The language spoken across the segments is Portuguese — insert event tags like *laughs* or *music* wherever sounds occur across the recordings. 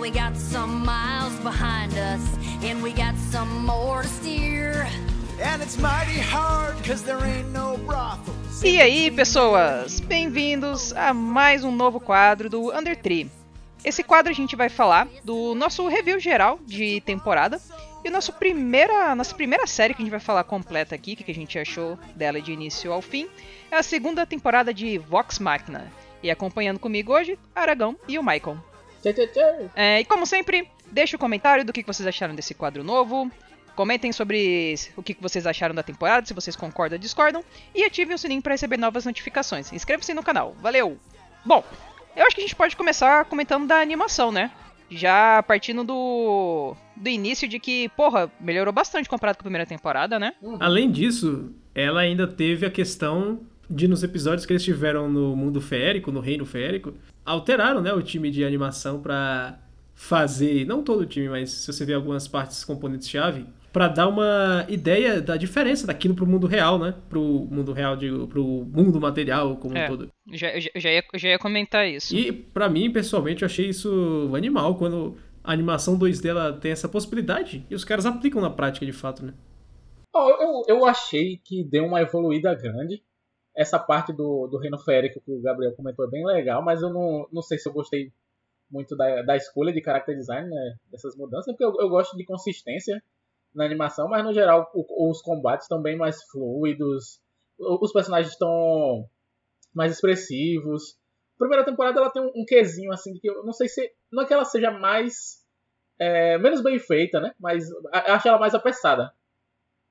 Well, we got some miles behind us, and we got some more to steer. And it's mighty hard cause there ain't no brothels. E aí, pessoas? Bem-vindos a mais um novo quadro do Under Tree. Esse quadro a gente vai falar do nosso review geral de temporada e nosso primeira, nossa primeira série que a gente vai falar completa aqui, que a gente achou dela de início ao fim, é a segunda temporada de Vox Machina. E acompanhando comigo hoje, Aragão e o Michael. É, e como sempre, deixe o comentário do que vocês acharam desse quadro novo. Comentem sobre o que vocês acharam da temporada, se vocês concordam ou discordam. E ativem o sininho para receber novas notificações. Inscreva-se no canal. Valeu! Bom, eu acho que a gente pode começar comentando da animação, né? Já partindo do, do início de que, porra, melhorou bastante comparado com a primeira temporada, né? Além disso, ela ainda teve a questão de nos episódios que eles tiveram no mundo férico, no reino férico, alteraram, né, o time de animação pra fazer, não todo o time, mas se você ver algumas partes componentes chave, pra dar uma ideia da diferença daquilo pro mundo real, né? Pro mundo real, digo, pro mundo material como É. um todo. Já, já, já ia, já ia comentar isso. E pra mim, pessoalmente, eu achei isso animal quando a animação 2D ela tem essa possibilidade e os caras aplicam na prática de fato, né? Eu, eu achei que deu uma evoluída grande. Essa parte do, do Reino Férico que o Gabriel comentou é bem legal, mas eu não, não sei se eu gostei muito da, da escolha de character design, né, dessas mudanças, porque eu, eu gosto de consistência na animação, mas no geral o- os combates estão bem mais fluidos, os personagens estão mais expressivos. Primeira temporada ela tem um, um assim, que eu não sei se. Não é que ela seja mais. é, menos bem feita, né? Mas acho ela mais apressada.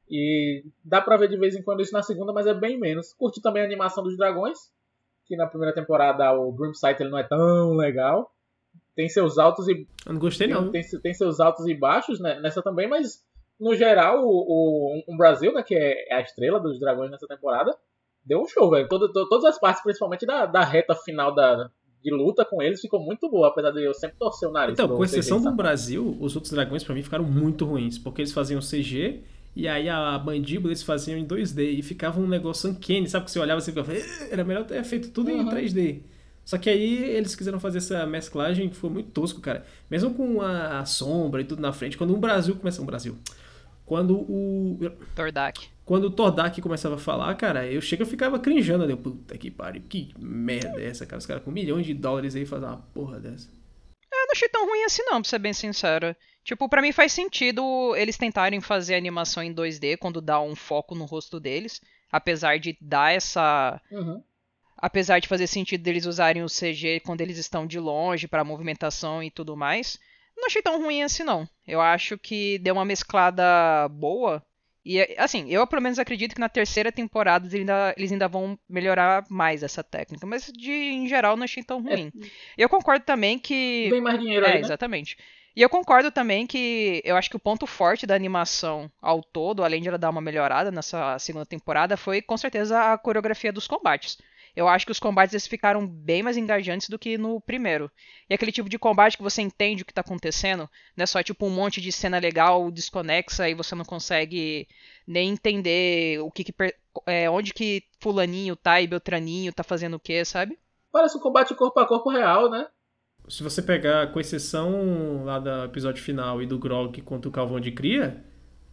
E dá pra ver de vez em quando isso na segunda, mas é bem menos. Curti também a animação dos dragões, que na primeira temporada o Dream Sight ele não é tão legal. Tem seus altos e Eu não gostei não. tem, tem seus altos e baixos né, nessa também, mas no geral o, o, o Brasil, né, que é a estrela dos dragões nessa temporada, deu um show, velho. Todo, to- todas as partes, principalmente da, da reta final da, de luta com eles, ficou muito boa, apesar de eu sempre torcer o nariz. Então, com exceção do? Brasil, os outros dragões pra mim ficaram muito ruins, porque eles faziam CG e aí a mandíbula eles faziam em 2D e ficava um negócio uncanny, sabe? Que você olhava e você ficava, "Eh, era melhor ter feito tudo em Uhum. 3D. Só que aí eles quiseram fazer essa mesclagem que ficou muito tosco, cara. Mesmo com a, a sombra e tudo na frente, quando o Brasil começa. O Brasil. Quando o. Tordak. Quando o Tordak começava a falar, cara, eu chego e ficava crinjando. Eu, puta que pariu, que merda é essa, cara? Os caras com milhões de dólares aí fazem uma porra dessa. Não achei tão ruim assim não, pra ser bem sincero. Tipo, pra mim faz sentido eles tentarem fazer animação em 2D quando dá um foco no rosto deles. Apesar de dar essa. Uhum. Apesar de fazer sentido deles usarem o CG quando eles estão de longe pra movimentação e tudo mais. Não achei tão ruim assim não. Eu acho que deu uma mesclada boa. E assim, eu pelo menos acredito que na terceira temporada eles ainda, eles ainda vão melhorar mais essa técnica. Mas de, em geral não achei tão ruim. Eu concordo também que. Bem mais dinheiro É, aí, né? exatamente. E eu concordo também que eu acho que o ponto forte da animação ao todo, além de ela dar uma melhorada nessa segunda temporada, foi com certeza a coreografia dos combates. Eu acho que os combates eles ficaram bem mais engajantes do que no primeiro. E aquele tipo de combate que você entende o que tá acontecendo, não é só tipo um monte de cena legal desconexa e você não consegue nem entender o que, que per- é, onde que fulaninho tá e Beltraninho tá fazendo o que, sabe? Parece um combate corpo a corpo real, né? Se você pegar, com exceção lá do episódio final e do Grog contra o Calvão de Cria,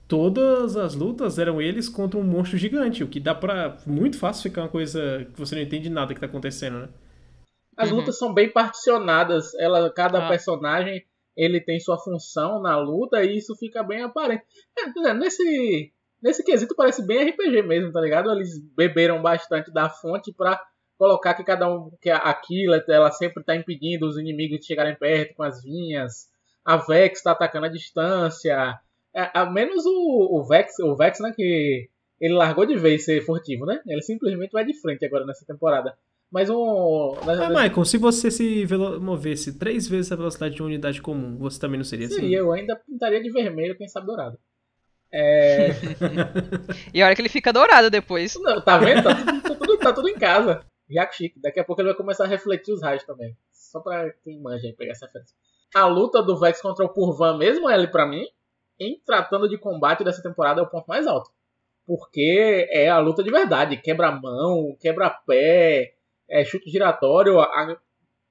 todas as lutas eram eles contra um monstro gigante, o que dá pra muito fácil ficar uma coisa que você não entende nada que tá acontecendo, né? As Uhum. lutas são bem particionadas. Ela, cada Ah. personagem ele tem sua função na luta e isso fica bem aparente. É, nesse, nesse quesito parece bem RPG mesmo, tá ligado? Eles beberam bastante da fonte pra colocar que cada um. que a Aquila ela sempre tá impedindo os inimigos de chegarem perto com as vinhas. A Vex tá atacando a distância. É, a menos o, o Vex, o Vex, né? Que ele largou de vez ser furtivo, né? Ele simplesmente vai de frente agora nessa temporada. Mas um. Ah, Michael, se você se velo- movesse três vezes a velocidade de uma unidade comum, você também não seria assim? Seria, eu ainda pintaria de vermelho, quem sabe dourado. É. *laughs* E a hora que ele fica dourado depois. Não, tá vendo? Tá tudo, tá tudo- tá tudo em casa. Jaco chique. Daqui a pouco ele vai começar a refletir os raios também. Só pra quem manja aí pegar essa referência. A luta do Vex contra o Purvan mesmo, ele pra mim, em tratando de combate dessa temporada, é o ponto mais alto. Porque é a luta de verdade. Quebra-mão, quebra-pé, é chute giratório. A-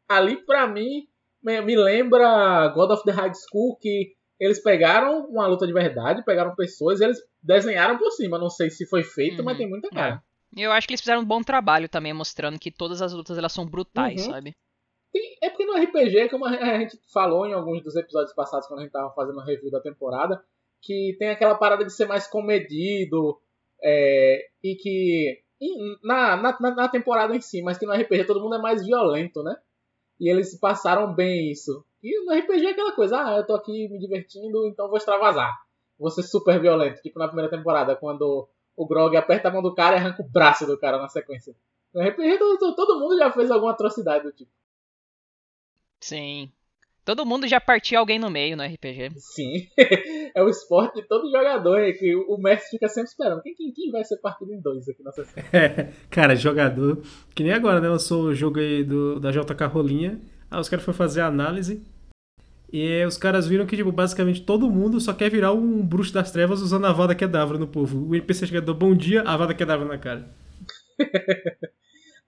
ali pra mim, me, lembra God of the High School, que eles pegaram uma luta de verdade, pegaram pessoas e eles desenharam por cima. Não sei se foi feito, Uhum. mas tem muita cara. E eu acho que eles fizeram um bom trabalho também, mostrando que todas as lutas elas são brutais, Uhum. sabe? Tem- é porque no RPG, como a gente falou em alguns dos episódios passados, quando a gente tava fazendo a review da temporada, que tem aquela parada de ser mais comedido é, e que na, na, na- na temporada em si, mas que no RPG todo mundo é mais violento, né? E eles passaram bem isso. E no RPG é aquela coisa, ah, eu tô aqui me divertindo, então vou extravasar. Vou ser super violento, tipo na primeira temporada, quando o Grog aperta a mão do cara e arranca o braço do cara na sequência. No RPG todo, todo mundo já fez alguma atrocidade do tipo. Sim. Todo mundo já partiu alguém no meio no RPG. Sim, *laughs* é o esporte de todo jogador, é que o mestre fica sempre esperando. Quem, quem, quem vai ser partido em dois aqui na sessão? *laughs* É, cara, jogador. Que nem agora, né? Lançou o jogo aí do, da JK Rolinha. Aí os caras foram fazer a análise. E os caras viram que, tipo, basicamente todo mundo só quer virar um bruxo das trevas usando a Vada Kedavra no povo. O NPC chega dá bom dia, a Vada Kedavra na cara. *laughs*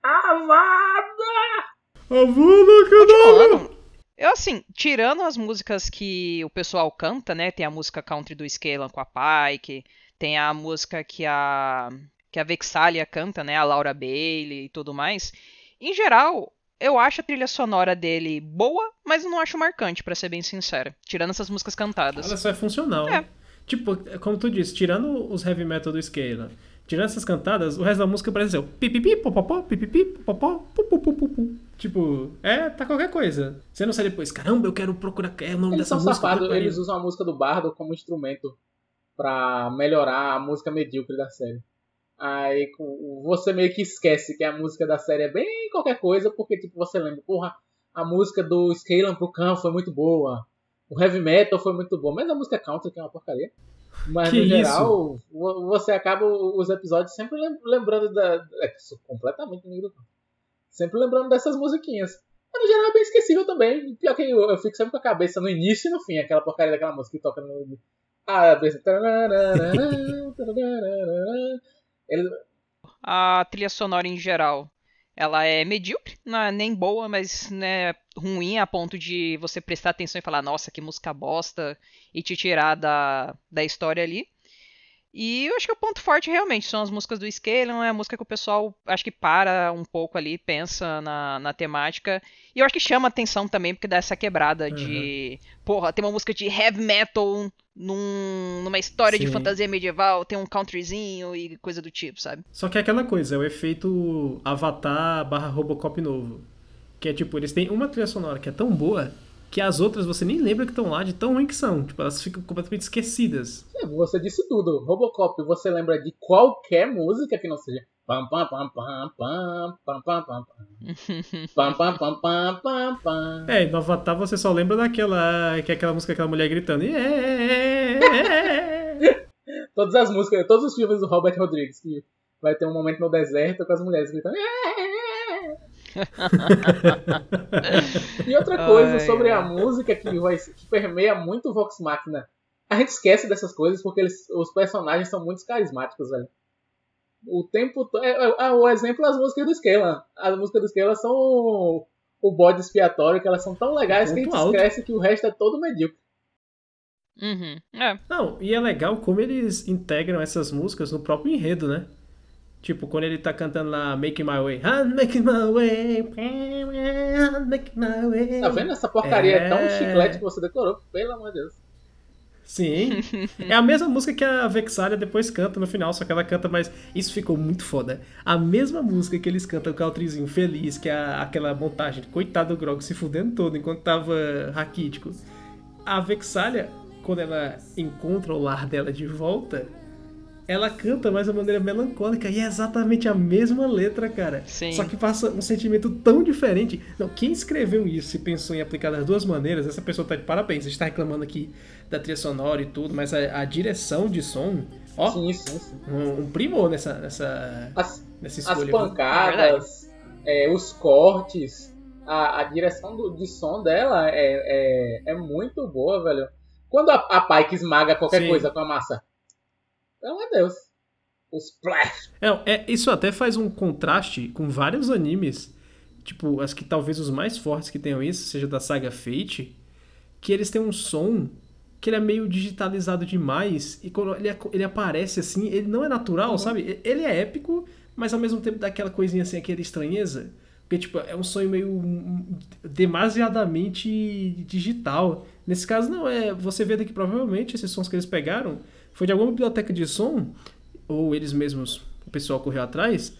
A Vada Kedavra! Continuando, eu assim, tirando as músicas que o pessoal canta, né? Tem a música country do Scalan com a Pike, tem a música que a que a Vexalia canta, né? A Laura Bailey e tudo mais. Em geral, eu acho a trilha sonora dele boa, mas não acho marcante, pra ser bem sincera. Tirando essas músicas cantadas. Ela só é funcional. É. Tipo, como tu disse, tirando os heavy metal do Scala, tirando essas cantadas, o resto da música parece ser o pipipi, popopó, pipipi, popopó, pupupupupu. Tipo, é, tá qualquer coisa. Você não sai depois, caramba, eu quero procurar é o nome Eles dessa são música. safados, eles usam a música do Bardo como instrumento pra melhorar a música medíocre da série. Aí você meio que esquece que a música da série é bem qualquer coisa, porque tipo, você lembra, porra, a música do Scalan pro Khan foi muito boa. O heavy metal foi muito bom, mas a música country que é uma porcaria. Mas Que no isso? geral, vo- você acaba os episódios sempre lem- lembrando da. É, completamente negro. Sempre lembrando dessas musiquinhas. Mas no geral é bem esquecível também. Pior que eu, eu fico sempre com a cabeça no início e no fim, aquela porcaria daquela música que toca no. Ah. *laughs* Ele, A trilha sonora em geral, ela é medíocre, não é nem boa, mas né, ruim a ponto de você prestar atenção e falar, nossa, que música bosta, e te tirar da, da história ali. E eu acho que o ponto forte realmente são as músicas do Scalan, é a música que o pessoal acho que para um pouco ali, pensa na, na temática. E eu acho que chama atenção também, porque dá essa quebrada de. Porra, tem uma música de heavy metal num- numa história de Sim. fantasia medieval, tem um countryzinho e coisa do tipo, sabe? Só que é aquela coisa, é o efeito Avatar barra Robocop novo. Que é tipo, eles têm uma trilha sonora que é tão boa que as outras você nem lembra que estão lá de tão ruim que são. Tipo, elas ficam completamente esquecidas. é, você disse tudo. Robocop, você lembra de qualquer música que não seja. Pam pam pam pam pam pam pam pam pam pam pam pam pam pam É, e no Avatar você só lembra daquela. que é aquela música daquela mulher gritando. "Yeah!" Todas as músicas, todos os filmes do Robert Rodrigues, que vai ter um momento no deserto com as mulheres gritando. E outra coisa Ai, sobre a música que, vai, que permeia muito o Vox Machina. A gente esquece dessas coisas porque eles, os personagens são muito carismáticos, velho. O tempo. to- é, é, é, o exemplo é as músicas do Scalan. As músicas do Scalan são o, o bode expiatório, que elas são tão legais que a gente alto. esquece que o resto é todo medíocre. Uhum. É. Não, e é legal como eles integram essas músicas no próprio enredo, né? Tipo, quando ele tá cantando lá Making My Way. I'm making my way. I'm making my way. Tá vendo? Essa porcaria é, tão É. chiclete que você decorou, pelo amor de Deus. Sim. *laughs* É a mesma música que a Vexalia depois canta no final, só que ela canta mais. Isso ficou muito foda. A mesma música que eles cantam com o Countryzinho feliz, que é a- aquela montagem, coitado do Grog se fudendo todo enquanto tava raquítico. A Vexalia, quando ela encontra o lar dela de volta, ela canta mais de uma maneira melancólica e é exatamente a mesma letra, cara. Sim. Só que passa um sentimento tão diferente. Não, quem escreveu isso e pensou em aplicar das duas maneiras, essa pessoa tá de parabéns. A gente tá reclamando aqui da trilha sonora e tudo, mas a, a direção de som, ó, Sim, sim, sim. um, um primor nessa, nessa, As, nessa as escolha. viu? pancadas, é, os cortes, a, a direção do, de som dela é, é, é muito boa, velho. Quando a, a Pike esmaga qualquer coisa com a massa. Amor de Deus. Splash. É, é, isso até faz um contraste com vários animes tipo, as que talvez os mais fortes que tenham isso, seja da saga Fate, que eles têm um som que ele é meio digitalizado demais e quando ele, ele aparece assim, ele não é natural, uhum. sabe? Ele é épico, mas ao mesmo tempo dá aquela coisinha assim, aquela estranheza. Porque, tipo, é um sonho meio demasiadamente digital. Nesse caso, não, é. Você vê daqui provavelmente esses sons que eles pegaram foi de alguma biblioteca de som, ou eles mesmos, o pessoal correu atrás,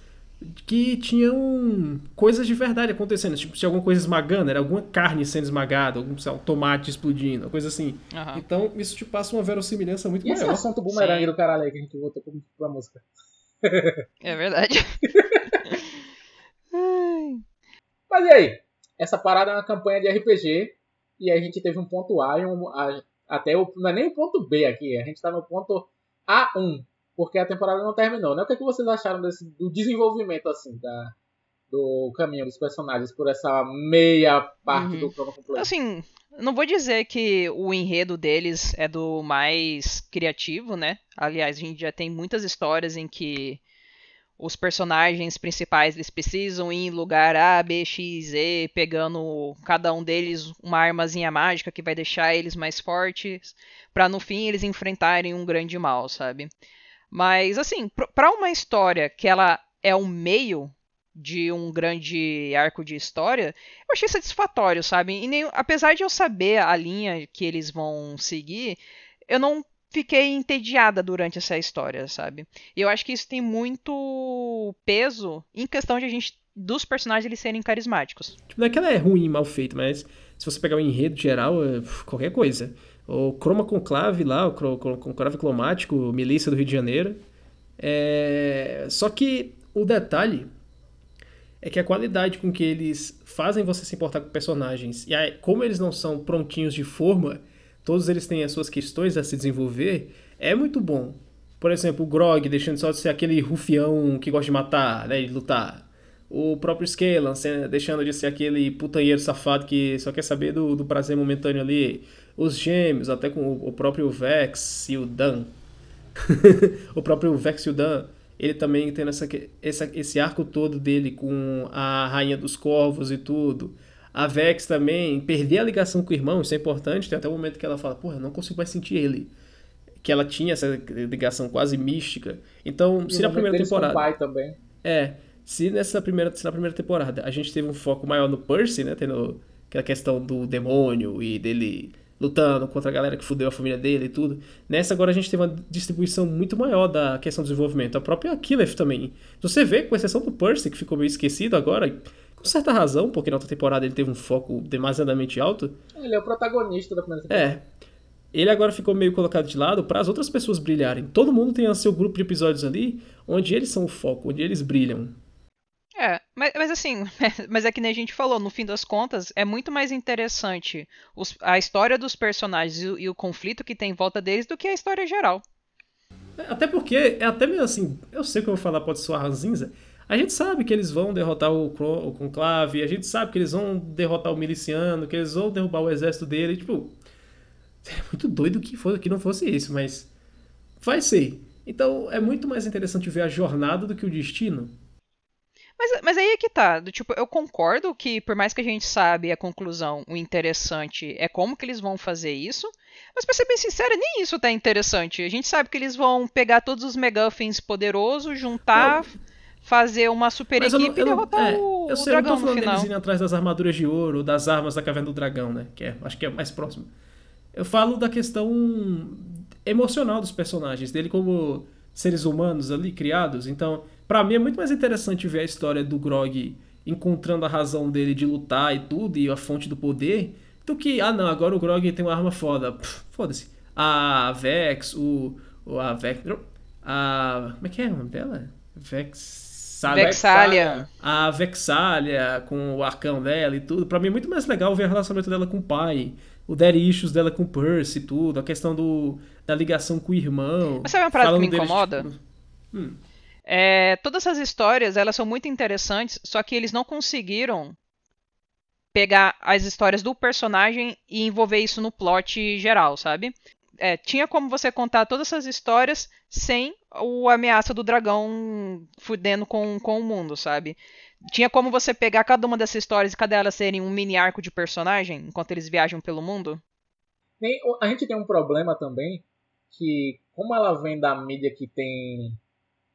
que tinham coisas de verdade acontecendo. Tipo, se alguma coisa esmagando, era alguma carne sendo esmagada, algum sei lá, um tomate explodindo, coisa assim. Uhum. Então, isso te passa uma verossimilhança muito e maior. esse assunto bumerangue do caralho aí que a gente voltou pra música. *laughs* É verdade. Mas e aí? Essa parada é uma campanha de RPG e a gente teve um ponto A e um, a, até o, não é nem o ponto B aqui, a gente tá no ponto A1 porque a temporada não terminou, né? O que, é que vocês acharam desse, do desenvolvimento, assim, da, do caminho dos personagens por essa meia parte uhum. do crono completo? Assim, não vou dizer que o enredo deles é do mais criativo, né? Aliás, a gente já tem muitas histórias em que os personagens principais eles precisam ir em lugar A, B, X, E, pegando cada um deles uma armazinha mágica que vai deixar eles mais fortes, para no fim eles enfrentarem um grande mal, sabe? Mas, assim, para uma história que ela é o meio de um grande arco de história, eu achei satisfatório, sabe? E nem, apesar de eu saber a linha que eles vão seguir, eu não fiquei entediada durante essa história, sabe? E eu acho que isso tem muito peso em questão de a gente dos personagens eles serem carismáticos. Tipo, não é que ela é ruim, mal feita, mas se você pegar o enredo geral, é qualquer coisa o Chroma Conclave lá, o Conclave Clomático, Milícia do Rio de Janeiro. É... Só que o detalhe é que a qualidade com que eles fazem você se importar com personagens, e aí, como eles não são prontinhos de forma, todos eles têm as suas questões a se desenvolver, é muito bom. Por exemplo, o Grog deixando só de ser aquele rufião que gosta de matar, né, de lutar. O próprio Scalan deixando de ser aquele putanheiro safado que só quer saber do, do prazer momentâneo ali os gêmeos, até com o próprio Vex e o Dan. *laughs* o próprio Vex e o Dan, ele também tem essa, essa, esse arco todo dele com a Rainha dos Corvos e tudo. A Vex também, perder a ligação com o irmão, isso é importante. Tem até o um momento que ela fala, porra, eu não consigo mais sentir ele. Que ela tinha essa ligação quase mística. Então, se na primeira temporada. Pai também. É. Se nessa primeira, se na primeira temporada a gente teve um foco maior no Percy, né? Tendo aquela questão do demônio e dele lutando contra a galera que fudeu a família dele e tudo. Nessa agora a gente teve uma distribuição muito maior da questão do desenvolvimento. A própria Killeth também. Você vê, com exceção do Percy, que ficou meio esquecido agora, com certa razão, porque na outra temporada ele teve um foco demasiadamente alto. Ele é o protagonista da primeira temporada. É. Ele agora ficou meio colocado de lado para as outras pessoas brilharem. Todo mundo tem o seu grupo de episódios ali, onde eles são o foco, onde eles brilham. É, mas, mas assim, *laughs* mas é que nem a gente falou, no fim das contas, é muito mais interessante os, a história dos personagens e o, e o, conflito que tem em volta deles do que a história geral. É, até porque, é até mesmo assim, eu sei que eu vou falar, pode soar ranzinza, a gente sabe que eles vão derrotar o, o Conclave, a gente sabe que eles vão derrotar o Miliciano, que eles vão derrubar o exército dele, tipo, *laughs* é muito doido que, for, que não fosse isso, mas vai ser. Então é muito mais interessante ver a jornada do que o destino. Mas, mas aí é que tá. Do, tipo, eu concordo que, por mais que a gente sabe a conclusão, o interessante é como que eles vão fazer isso. Mas pra ser bem sincero, nem isso tá interessante. A gente sabe que eles vão pegar todos os McGuffins poderosos, juntar, não. Fazer uma super mas equipe não, e derrotar é, o, eu sei, o dragão eu tô falando deles indo atrás das armaduras de ouro, das armas da caverna do dragão, né? Que é, acho que é mais próximo. Eu falo da questão emocional dos personagens, dele como seres humanos ali criados. Então, para mim é muito mais interessante ver a história do Grog encontrando a razão dele de lutar e tudo, e a fonte do poder, do que, ah não, agora o Grog tem uma arma foda. Foda-se. A Vex, o. A Vex. A. Como é que é o nome dela? Vexalia. A Vexalia com o arcão dela e tudo. Pra mim é muito mais legal ver o relacionamento dela com o pai. O daddy issues dela com o Percy e tudo. A questão do, da ligação com o irmão. Mas sabe uma parada que me incomoda? Deles, tipo, hum. É, todas essas histórias elas são muito interessantes, só que eles não conseguiram pegar as histórias do personagem e envolver isso no plot geral, sabe? É, tinha como você contar todas essas histórias sem o ameaça do dragão fudendo com, com o mundo, sabe? Tinha como você pegar cada uma dessas histórias e cada elas serem um mini arco de personagem enquanto eles viajam pelo mundo? Tem, a gente tem um problema também que, como ela vem da mídia que tem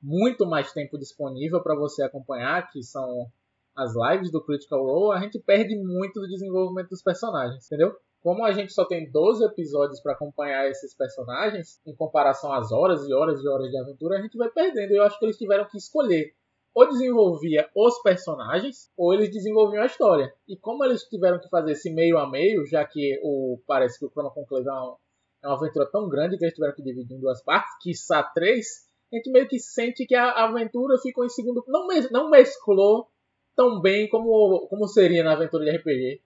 muito mais tempo disponível para você acompanhar, que são as lives do Critical Role, a gente perde muito do desenvolvimento dos personagens, entendeu? Como a gente só tem 12 episódios para acompanhar esses personagens, em comparação às horas e horas e horas de aventura, a gente vai perdendo. Eu acho que eles tiveram que escolher ou desenvolvia os personagens ou eles desenvolviam a história. E como eles tiveram que fazer esse meio a meio, já que o parece que o Chrono Conclave é uma, é uma aventura tão grande que eles tiveram que dividir em duas partes, quiçá três, a gente meio que sente que a aventura ficou em segundo. Não, mes, não mesclou tão bem como, como seria na aventura de RPG.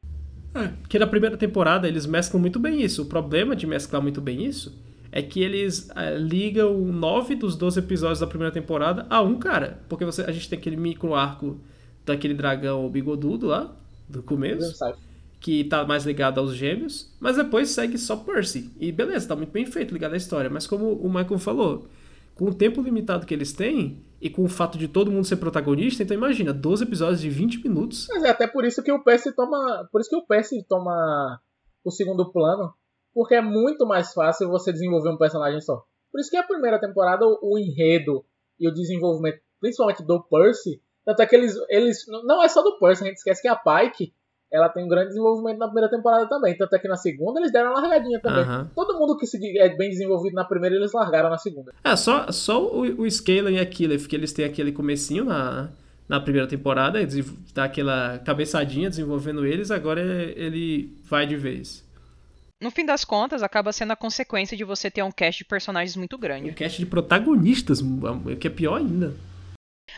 É, porque na primeira temporada eles mesclam muito bem isso. O problema de mesclar muito bem isso é que eles é, ligam nove dos 12 episódios da primeira temporada a um cara. Porque você, a gente tem aquele micro arco daquele dragão bigodudo lá, do começo. Que tá mais ligado aos gêmeos. Mas depois segue só Percy. E beleza, tá muito bem feito ligado à história. Mas como o Michael falou, com o tempo limitado que eles têm, e com o fato de todo mundo ser protagonista, então imagina, 12 episódios de 20 minutos. Mas é até por isso que o Percy toma. Por isso que o Percy toma o segundo plano. Porque é muito mais fácil você desenvolver um personagem só. Por isso que a primeira temporada, o enredo e o desenvolvimento, principalmente do Percy, tanto é que eles. eles não é só do Percy, a gente esquece que a Pike ela tem um grande desenvolvimento na primeira temporada também. Tanto é que na segunda eles deram uma largadinha também. Uhum. Todo mundo que se é bem desenvolvido na primeira, eles largaram na segunda. É, só, só o, o Scalen e a Killef, que eles têm aquele comecinho na, na primeira temporada, dá aquela cabeçadinha desenvolvendo eles, agora ele vai de vez. No fim das contas, acaba sendo a consequência de você ter um cast de personagens muito grande. Um cast de protagonistas, que é pior ainda.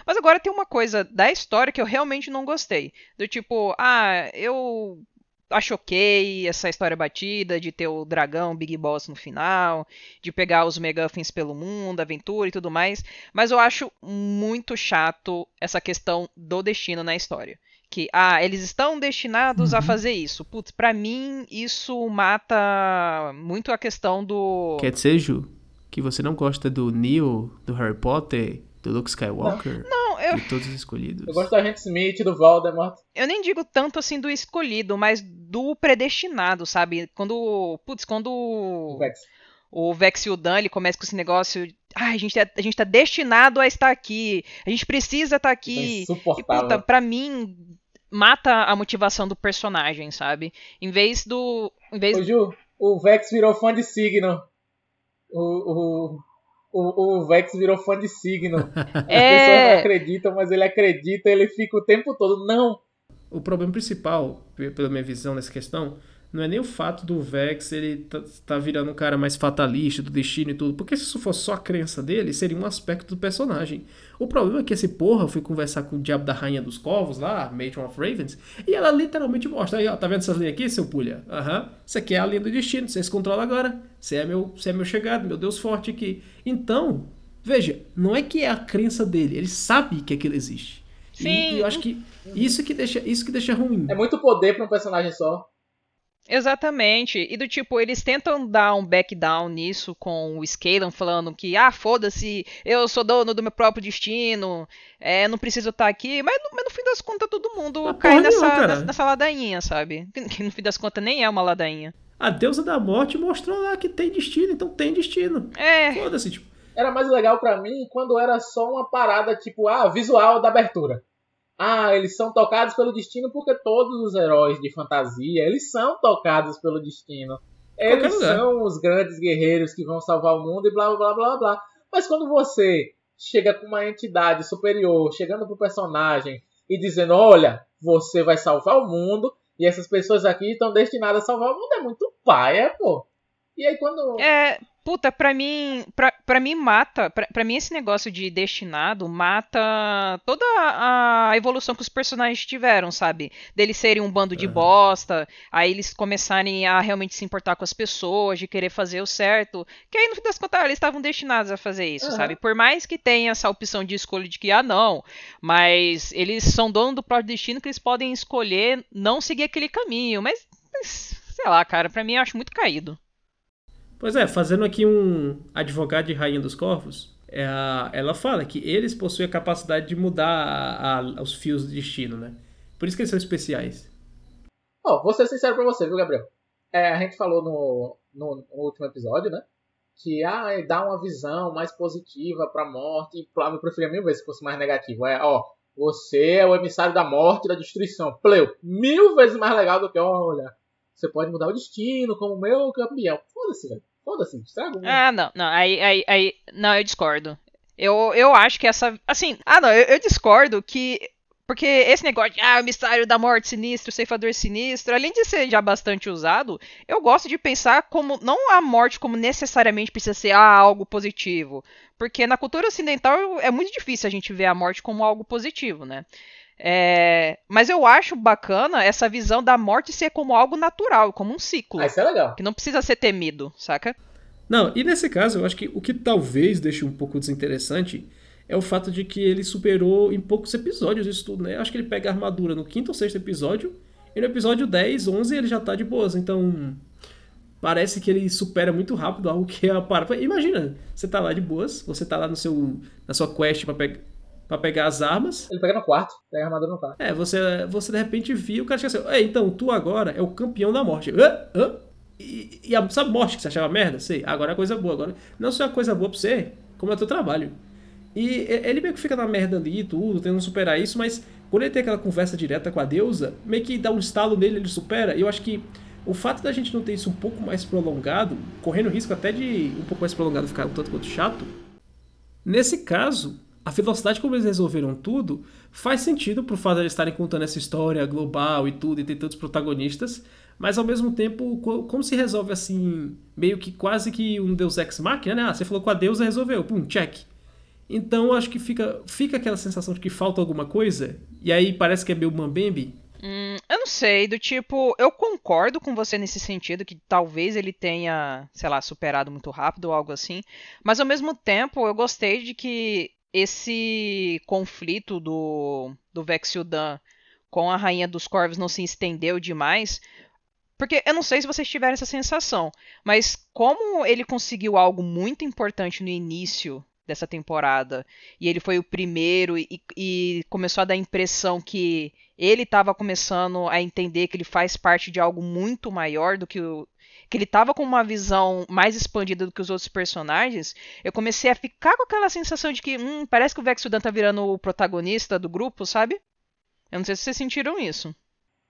Mas agora tem uma coisa da história que eu realmente não gostei. Do tipo, ah, eu acho ok essa história batida de ter o dragão Big Boss no final, de pegar os megafins pelo mundo, aventura e tudo mais, mas eu acho muito chato essa questão do destino na história. Que, ah, eles estão destinados uhum. a fazer isso. Putz, pra mim isso mata muito a questão do. Quer dizer, Ju, que você não gosta do Neo, do Harry Potter, do Luke Skywalker? Não, eu. De todos os escolhidos. Eu gosto do Agente Smith, do Voldemort. Eu nem digo tanto assim do escolhido, mas do predestinado, sabe? Quando. Putz, quando. O Vex. O Vex e o Dan, ele começa com esse negócio. Ah, a gente, é, a gente tá destinado a estar aqui. A gente precisa estar aqui. É e, puta, pra mim, mata a motivação do personagem, sabe? Em vez do. Em vez... Ô, Ju, o Vex virou fã de signo. O, o, o, o Vex virou fã de signo. *laughs* As é... pessoas não acreditam, mas ele acredita, ele fica o tempo todo. Não! O problema principal, pela minha visão nessa questão, não é nem o fato do Vex ele tá, tá, virando um cara mais fatalista do destino e tudo, porque se isso fosse só a crença dele, seria um aspecto do personagem. O problema é que esse porra foi conversar com o diabo da rainha dos corvos lá, Matron of Ravens, e ela literalmente mostra aí, ó, tá vendo essas linhas aqui, seu pulha? Aham, uhum. isso aqui é a linha do destino, você se controla agora, você é meu, você é meu chegado, meu Deus forte aqui. Então, veja, não é que é a crença dele, ele sabe que aquilo existe. Sim. E, e eu acho que isso que deixa, isso que deixa ruim. É muito poder para um personagem só. Exatamente. E do tipo, eles tentam dar um back down nisso com o Scalan falando que, ah, foda-se, eu sou dono do meu próprio destino, é, não preciso estar aqui. Mas, mas no fim das contas, todo mundo mas cai nessa, nessa, nessa, ladainha, sabe? Que no fim das contas nem é uma ladainha. A deusa da morte mostrou lá que tem destino, então tem destino. É. Foda-se, tipo. Era mais legal para mim quando era só uma parada, tipo, ah, visual da abertura ah, eles são tocados pelo destino porque todos os heróis de fantasia, eles são tocados pelo destino. Eles são os grandes guerreiros que vão salvar o mundo e blá blá blá blá. Mas quando você chega com uma entidade superior, chegando pro personagem e dizendo, olha, você vai salvar o mundo e essas pessoas aqui estão destinadas a salvar o mundo, é muito paia, pô. E aí quando. É, puta, pra mim, pra, pra mim mata, pra, pra mim esse negócio de destinado mata toda a evolução que os personagens tiveram, sabe? Deles serem um bando de uhum. bosta, aí eles começarem a realmente se importar com as pessoas, de querer fazer o certo, que aí no fim das contas eles estavam destinados a fazer isso, uhum. sabe? Por mais que tenha essa opção de escolha de que, ah, não, mas eles são dono do próprio destino que eles podem escolher não seguir aquele caminho, mas, mas sei lá, cara, pra mim eu acho muito caído. Pois é, fazendo aqui um advogado de Rainha dos Corvos, é ela fala que eles possuem a capacidade de mudar a, a, os fios do destino, né? Por isso que eles são especiais. Ó, vou ser sincero pra você, viu, Gabriel? É, a gente falou no, no, no último episódio, né? Que ah, dá uma visão mais positiva pra morte. E claro, eu preferia mil vezes que fosse mais negativo. É, ó, você é o emissário da morte e da destruição. Pleu, mil vezes mais legal do que, olha, você pode mudar o destino como meu campeão. Foda-se, velho. Foda-se, estraga. Ah, não, não, aí, aí, aí, não, eu discordo. Eu, eu acho que essa, assim, ah, não, eu, eu discordo que porque esse negócio de ah, o mistério da morte sinistro, o ceifador sinistro, além de ser já bastante usado, eu gosto de pensar como não a morte como necessariamente precisa ser ah, algo positivo. Porque na cultura ocidental é muito difícil a gente ver a morte como algo positivo, né? É, mas eu acho bacana essa visão da morte ser como algo natural, como um ciclo. Ah, isso é legal. Que não precisa ser temido, saca? Não, e nesse caso, eu acho que o que talvez deixe um pouco desinteressante é o fato de que ele superou em poucos episódios isso tudo, né? Eu acho que ele pega a armadura no quinto ou sexto episódio, e no episódio 10, 11 ele já tá de boas, então parece que ele supera muito rápido algo que é a para. Imagina, você tá lá de boas, você tá lá no seu na sua quest para pegar para pegar as armas. Ele pega no quarto, pega a armadura no quarto. É, você, você de repente viu o cara chega assim, então, tu agora é o campeão da morte. Hã? Hã? E, e a, sabe morte que você achava merda? Sei, agora é coisa boa. Agora, não só é coisa boa pra você, como é o teu trabalho. E ele meio que fica na merda ali e tudo, tentando superar isso, mas quando ele tem aquela conversa direta com a deusa, meio que dá um estalo nele, ele supera. E eu acho que o fato da gente não ter isso um pouco mais prolongado, correndo risco até de um pouco mais prolongado ficar um tanto quanto chato, nesse caso, a velocidade como eles resolveram tudo faz sentido pro fato de eles estarem contando essa história global e tudo, e ter tantos protagonistas, mas ao mesmo tempo, como se resolve assim, meio que quase que um Deus Ex Machina, né? Ah, você falou com a deusa, resolveu, pum, check. Então acho que fica, fica aquela sensação de que falta alguma coisa, e aí parece que é meio mambembe. Hum, eu não sei, do tipo, eu concordo com você nesse sentido, que talvez ele tenha, sei lá, superado muito rápido ou algo assim, mas ao mesmo tempo eu gostei de que esse conflito do, do Vexildan com a Rainha dos Corvos não se estendeu demais. Porque eu não sei se vocês tiveram essa sensação, mas como ele conseguiu algo muito importante no início dessa temporada e ele foi o primeiro e, e começou a dar a impressão que ele estava começando a entender que ele faz parte de algo muito maior do que o, que ele tava com uma visão mais expandida do que os outros personagens, eu comecei a ficar com aquela sensação de que, hum, parece que o Vex Sudan tá virando o protagonista do grupo, sabe? Eu não sei se vocês sentiram isso.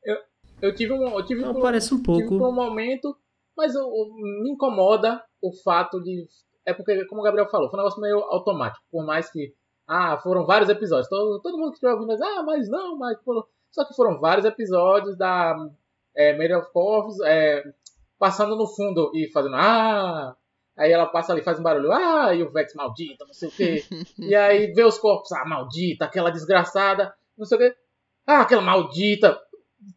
Eu, eu tive um. Eu tive não, um, parece um pouco. Tive um momento, mas eu, eu, me incomoda o fato de. É porque, como o Gabriel falou, foi um negócio meio automático. Por mais que. Ah, foram vários episódios. Todo, todo mundo que estiver ouvindo diz, ah, mas não, mas foram. Só que foram vários episódios da é, Made of Corvos, é, passando no fundo e fazendo ah. Aí ela passa ali, faz um barulho, ah, e o Vex maldita, não sei o quê. *laughs* e aí vê os corpos, ah, maldita, aquela desgraçada, não sei o quê. Ah, aquela maldita.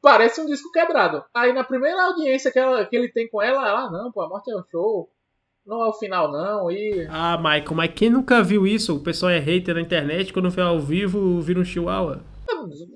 Parece um disco quebrado. Aí na primeira audiência que, ela, que ele tem com ela, ela, ah, não, pô, a morte é um show. Não é o final, não. E... Ah, Michael, mas quem nunca viu isso? O pessoal é hater na internet, quando vê ao vivo, vira um chihuahua.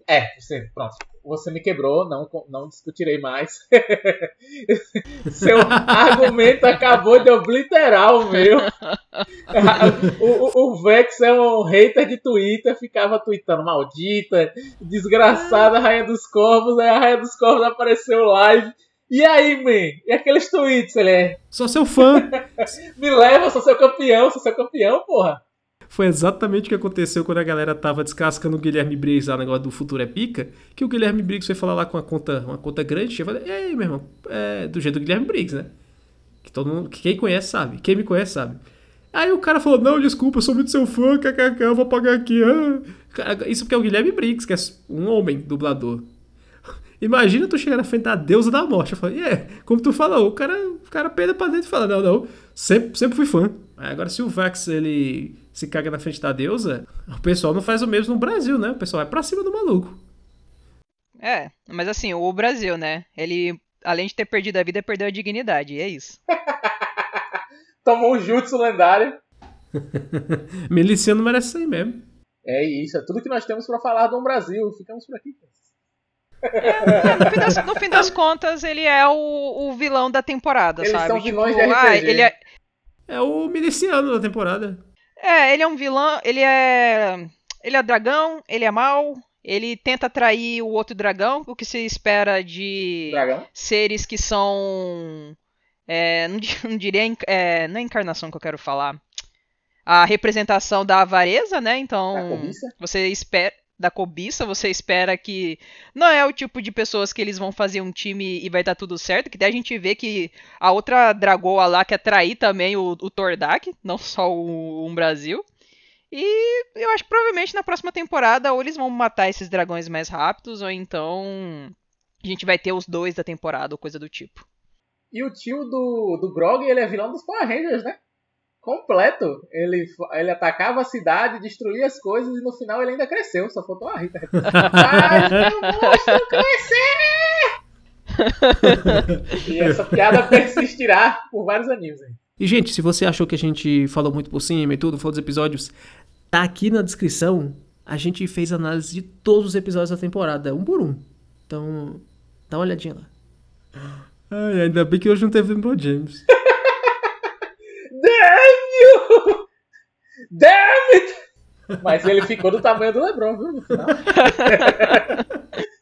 É, você, pronto você me quebrou, não, não discutirei mais. *laughs* Seu argumento acabou de obliterar o meu. *laughs* o, o, Vex é um hater de Twitter, ficava tweetando maldita, desgraçada, Rainha dos Corvos, aí a Rainha dos Corvos apareceu live. E aí, man? E aqueles tweets, ele é? Sou seu fã. *laughs* me leva, sou seu campeão, sou seu campeão, porra. Foi exatamente o que aconteceu quando a galera tava descascando o Guilherme Briggs lá, no negócio do Futuro é Pica, que o Guilherme Briggs foi falar lá com uma conta, uma conta grande, eu falei, e aí, meu irmão, é do jeito do Guilherme Briggs, né? Que todo mundo, que quem conhece sabe, quem me conhece sabe. Aí o cara falou, não, desculpa, eu sou muito seu fã, kkk, eu vou pagar aqui. Ah. Isso porque é o Guilherme Briggs, que é um homem dublador. Imagina tu chegar na frente da deusa da morte. Eu falei, é, yeah, como tu falou, o cara, o cara peida pra dentro e fala, não, não, sempre, sempre fui fã. Agora, se o Vax, ele se caga na frente da deusa, o pessoal não faz o mesmo no Brasil, né? O pessoal vai pra cima do maluco. É, mas assim, o Brasil, né? Ele, além de ter perdido a vida, perdeu a dignidade, e é isso. *laughs* Tomou um jutsu lendário. *laughs* Miliciano merece isso aí mesmo. É isso, é tudo que nós temos para falar do Brasil. Ficamos por aqui. É, no, fim das, no, fim das, contas, ele é o, o vilão da temporada, Eles sabe? São vilões tipo, de RPG. Ah, ele é, é o miliciano da temporada. É, ele é um vilão, ele é. Ele é dragão, ele é mau, ele tenta atrair o outro dragão, o que se espera de Dragão? seres que são. é, não, não diria. É, não é encarnação que eu quero falar. A representação da avareza, né? Então. Da cobiça? Você espera. Da cobiça, você espera que. Não é o tipo de pessoas que eles vão fazer um time e vai dar tudo certo. Que daí a gente vê que a outra dragoa lá quer trair também o, o Tordak, não só o, Brasil. E eu acho que provavelmente na próxima temporada ou eles vão matar esses dragões mais rápidos, ou então a gente vai ter os dois da temporada, ou coisa do tipo. E o tio do, do Grog, ele é vilão dos Power Rangers, né? Completo. Ele, ele atacava a cidade, destruía as coisas e no final ele ainda cresceu. Só faltou uma Rita. Faz *laughs* meu monstro crescer! e essa piada persistirá por vários animes. hein? E, gente, se você achou que a gente falou muito por cima e tudo, falou dos episódios, tá aqui na descrição. A gente fez análise de todos os episódios da temporada, um por um. Então, dá uma olhadinha lá. Ai, ainda bem que hoje não teve Limbo James. *laughs* Damn you! Damn it! Mas ele ficou do tamanho do Lebron, viu? *laughs*